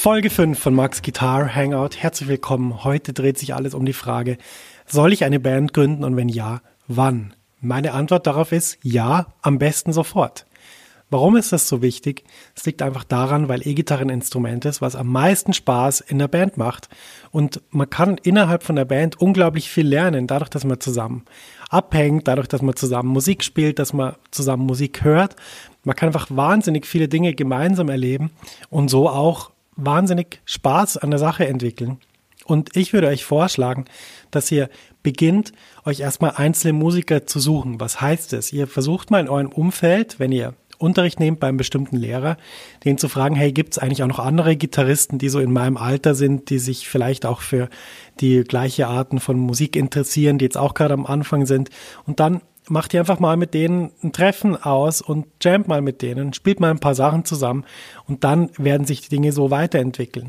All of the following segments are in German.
Folge 5 von Max Guitar Hangout. Herzlich willkommen. Heute dreht sich alles um die Frage, soll ich eine Band gründen und wenn ja, wann? Meine Antwort darauf ist ja, am besten sofort. Warum ist das so wichtig? Es liegt einfach daran, weil E-Gitarre ein Instrument ist, was am meisten Spaß in der Band macht. Und man kann innerhalb von der Band unglaublich viel lernen, dadurch, dass man zusammen abhängt, dadurch, dass man zusammen Musik spielt, dass man zusammen Musik hört. Man kann einfach wahnsinnig viele Dinge gemeinsam erleben und so auch wahnsinnig Spaß an der Sache entwickeln. Und ich würde euch vorschlagen, dass ihr beginnt, euch erstmal einzelne Musiker zu suchen. Was heißt es? Ihr versucht mal in eurem Umfeld, wenn ihr Unterricht nehmt beim bestimmten Lehrer, den zu fragen, hey, gibt es eigentlich auch noch andere Gitarristen, die so in meinem Alter sind, die sich vielleicht auch für die gleiche Arten von Musik interessieren, die jetzt auch gerade am Anfang sind. Und dann macht ihr einfach mal mit denen ein Treffen aus und jammt mal mit denen, spielt mal ein paar Sachen zusammen und dann werden sich die Dinge so weiterentwickeln.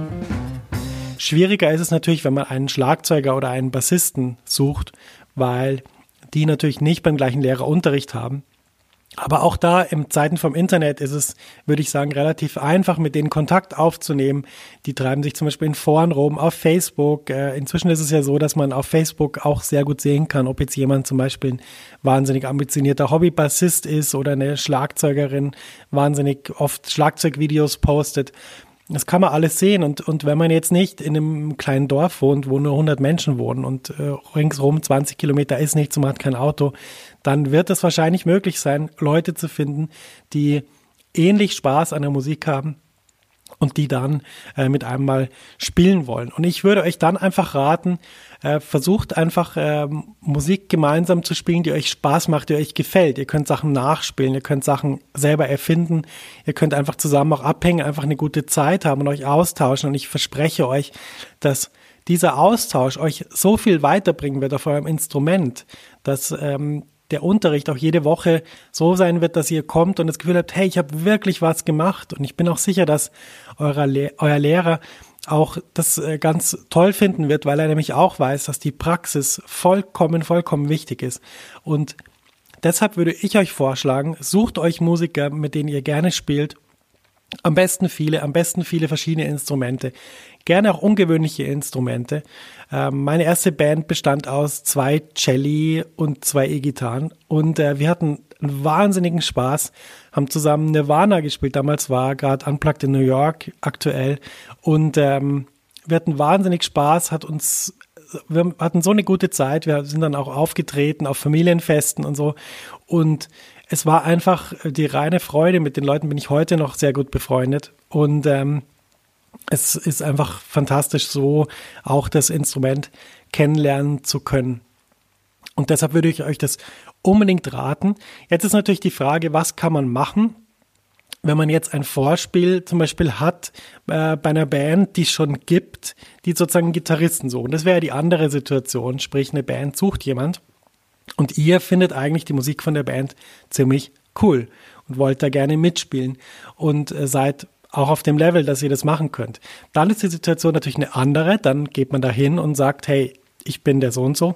Schwieriger ist es natürlich, wenn man einen Schlagzeuger oder einen Bassisten sucht, weil die natürlich nicht beim gleichen Lehrer Unterricht haben aber auch da im Zeiten vom Internet ist es, würde ich sagen, relativ einfach, mit denen Kontakt aufzunehmen. Die treiben sich zum Beispiel in Foren rum, auf Facebook. Äh, inzwischen ist es ja so, dass man auf Facebook auch sehr gut sehen kann, ob jetzt jemand zum Beispiel ein wahnsinnig ambitionierter Hobbybassist ist oder eine Schlagzeugerin wahnsinnig oft Schlagzeugvideos postet. Das kann man alles sehen. Und, und wenn man jetzt nicht in einem kleinen Dorf wohnt, wo nur 100 Menschen wohnen und äh, ringsrum 20 Kilometer ist nichts und man hat kein Auto, dann wird es wahrscheinlich möglich sein, Leute zu finden, die ähnlich Spaß an der Musik haben und die dann äh, mit einem mal spielen wollen. Und ich würde euch dann einfach raten, äh, versucht einfach äh, Musik gemeinsam zu spielen, die euch Spaß macht, die euch gefällt. Ihr könnt Sachen nachspielen, ihr könnt Sachen selber erfinden, ihr könnt einfach zusammen auch abhängen, einfach eine gute Zeit haben und euch austauschen. Und ich verspreche euch, dass dieser Austausch euch so viel weiterbringen wird auf eurem Instrument, dass ähm, der Unterricht auch jede Woche so sein wird, dass ihr kommt und das Gefühl habt, hey, ich habe wirklich was gemacht. Und ich bin auch sicher, dass euer, Le euer Lehrer auch das äh, ganz toll finden wird, weil er nämlich auch weiß, dass die Praxis vollkommen, vollkommen wichtig ist. Und deshalb würde ich euch vorschlagen, sucht euch Musiker, mit denen ihr gerne spielt. Am besten viele, am besten viele verschiedene Instrumente. Gerne auch ungewöhnliche Instrumente. Ähm, meine erste Band bestand aus zwei Celli und zwei E-Gitarren und äh, wir hatten einen wahnsinnigen Spaß, haben zusammen Nirvana gespielt. Damals war gerade Unplugged in New York aktuell und ähm, wir hatten wahnsinnig Spaß, hat uns wir hatten so eine gute Zeit, wir sind dann auch aufgetreten auf Familienfesten und so und es war einfach die reine Freude. Mit den Leuten bin ich heute noch sehr gut befreundet und ähm, es ist einfach fantastisch, so auch das Instrument kennenlernen zu können. Und deshalb würde ich euch das unbedingt raten. Jetzt ist natürlich die Frage, was kann man machen, wenn man jetzt ein Vorspiel zum Beispiel hat äh, bei einer Band, die es schon gibt, die sozusagen Gitarristen suchen. Das wäre die andere Situation, sprich eine Band sucht jemand und ihr findet eigentlich die Musik von der Band ziemlich cool und wollt da gerne mitspielen und äh, seid auch auf dem Level, dass ihr das machen könnt. Dann ist die Situation natürlich eine andere. Dann geht man da hin und sagt, hey, ich bin der so und so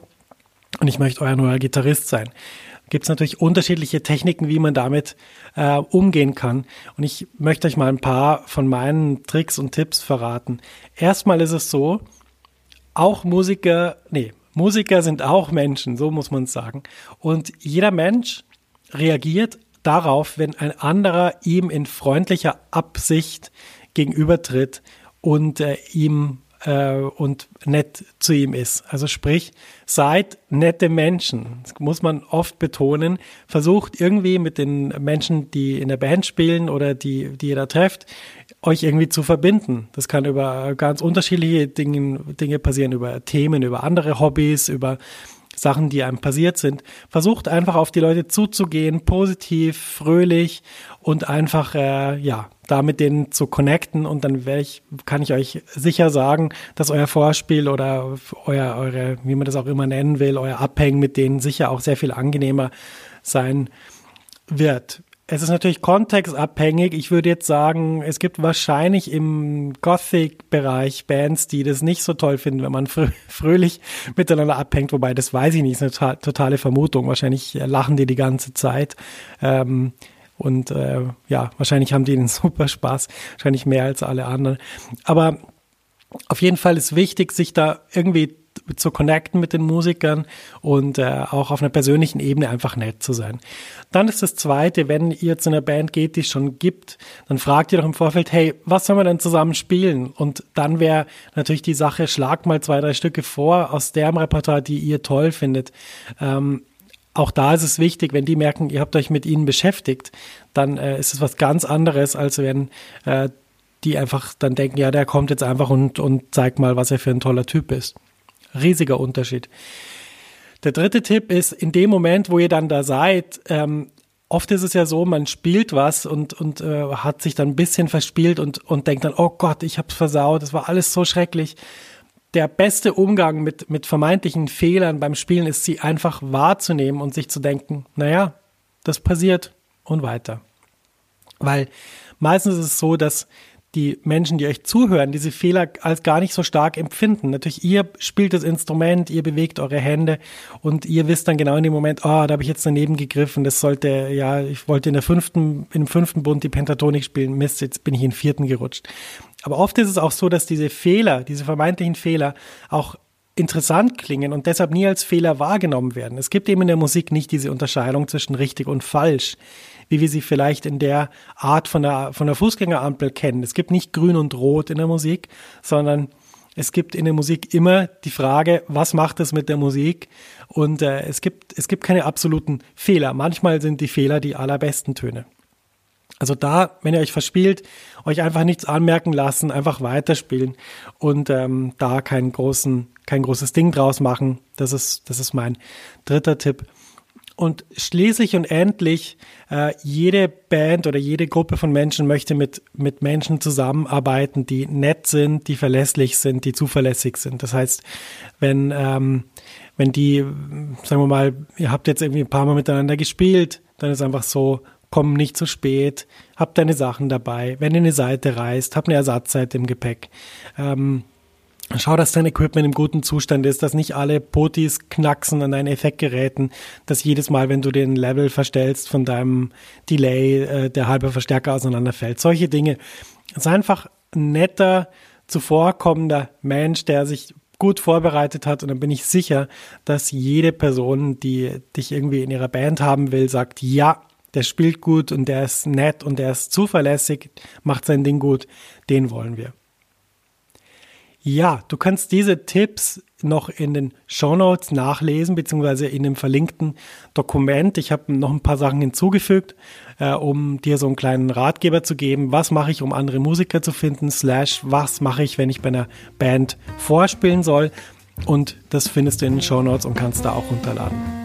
und ich möchte euer neuer Gitarrist sein. Gibt es natürlich unterschiedliche Techniken, wie man damit äh, umgehen kann. Und ich möchte euch mal ein paar von meinen Tricks und Tipps verraten. Erstmal ist es so, auch Musiker, nee, Musiker sind auch Menschen, so muss man es sagen. Und jeder Mensch reagiert darauf, wenn ein anderer ihm in freundlicher Absicht gegenübertritt und äh, ihm äh, und nett zu ihm ist. Also sprich, seid nette Menschen. Das muss man oft betonen. Versucht irgendwie mit den Menschen, die in der Band spielen oder die, die ihr da trefft, euch irgendwie zu verbinden. Das kann über ganz unterschiedliche Dinge, Dinge passieren, über Themen, über andere Hobbys, über Sachen, die einem passiert sind. Versucht einfach auf die Leute zuzugehen, positiv, fröhlich und einfach, äh, ja, da mit denen zu connecten und dann ich, kann ich euch sicher sagen, dass euer Vorspiel oder euer, eure, wie man das auch immer nennen will, euer Abhängen mit denen sicher auch sehr viel angenehmer sein wird. Es ist natürlich kontextabhängig. Ich würde jetzt sagen, es gibt wahrscheinlich im Gothic-Bereich Bands, die das nicht so toll finden, wenn man frö fröhlich miteinander abhängt. Wobei, das weiß ich nicht, ist eine totale Vermutung. Wahrscheinlich lachen die die ganze Zeit. Ähm, und äh, ja, wahrscheinlich haben die einen super Spaß. Wahrscheinlich mehr als alle anderen. Aber auf jeden Fall ist wichtig, sich da irgendwie zu connecten mit den Musikern und äh, auch auf einer persönlichen Ebene einfach nett zu sein. Dann ist das Zweite, wenn ihr zu einer Band geht, die es schon gibt, dann fragt ihr doch im Vorfeld, hey, was sollen wir denn zusammen spielen? Und dann wäre natürlich die Sache, schlag mal zwei, drei Stücke vor aus deren Repertoire, die ihr toll findet. Ähm, auch da ist es wichtig, wenn die merken, ihr habt euch mit ihnen beschäftigt, dann äh, ist es was ganz anderes, als wenn äh, die einfach dann denken, ja, der kommt jetzt einfach und, und zeigt mal, was er für ein toller Typ ist. Riesiger Unterschied. Der dritte Tipp ist, in dem Moment, wo ihr dann da seid, ähm, oft ist es ja so, man spielt was und, und äh, hat sich dann ein bisschen verspielt und, und denkt dann, oh Gott, ich hab's versaut, das war alles so schrecklich. Der beste Umgang mit, mit vermeintlichen Fehlern beim Spielen ist, sie einfach wahrzunehmen und sich zu denken, naja, das passiert und weiter. Weil meistens ist es so, dass die Menschen, die euch zuhören, diese Fehler als gar nicht so stark empfinden. Natürlich, ihr spielt das Instrument, ihr bewegt eure Hände und ihr wisst dann genau in dem Moment, oh, da habe ich jetzt daneben gegriffen, das sollte, ja, ich wollte in der fünften, dem fünften Bund die Pentatonik spielen, Mist, jetzt bin ich in den vierten gerutscht. Aber oft ist es auch so, dass diese Fehler, diese vermeintlichen Fehler auch interessant klingen und deshalb nie als Fehler wahrgenommen werden. Es gibt eben in der Musik nicht diese Unterscheidung zwischen richtig und falsch wie wir sie vielleicht in der Art von der, von der Fußgängerampel kennen. Es gibt nicht grün und rot in der Musik, sondern es gibt in der Musik immer die Frage, was macht es mit der Musik? Und äh, es, gibt, es gibt keine absoluten Fehler. Manchmal sind die Fehler die allerbesten Töne. Also da, wenn ihr euch verspielt, euch einfach nichts anmerken lassen, einfach weiterspielen und ähm, da keinen großen, kein großes Ding draus machen. Das ist, das ist mein dritter Tipp. Und schließlich und endlich, äh, jede Band oder jede Gruppe von Menschen möchte mit, mit Menschen zusammenarbeiten, die nett sind, die verlässlich sind, die zuverlässig sind. Das heißt, wenn, ähm, wenn die, sagen wir mal, ihr habt jetzt irgendwie ein paar Mal miteinander gespielt, dann ist einfach so, komm nicht zu spät, habt deine Sachen dabei. Wenn ihr eine Seite reist, habt eine Ersatzseite im Gepäck. Ähm, Schau, dass dein Equipment im guten Zustand ist, dass nicht alle Potis knacksen an deinen Effektgeräten, dass jedes Mal, wenn du den Level verstellst von deinem Delay, äh, der halbe Verstärker auseinanderfällt. Solche Dinge. Sei einfach ein netter, zuvorkommender Mensch, der sich gut vorbereitet hat und dann bin ich sicher, dass jede Person, die dich irgendwie in ihrer Band haben will, sagt, ja, der spielt gut und der ist nett und der ist zuverlässig, macht sein Ding gut, den wollen wir. Ja, du kannst diese Tipps noch in den Show Notes nachlesen, beziehungsweise in dem verlinkten Dokument. Ich habe noch ein paar Sachen hinzugefügt, äh, um dir so einen kleinen Ratgeber zu geben. Was mache ich, um andere Musiker zu finden? Slash, was mache ich, wenn ich bei einer Band vorspielen soll? Und das findest du in den Show Notes und kannst da auch runterladen.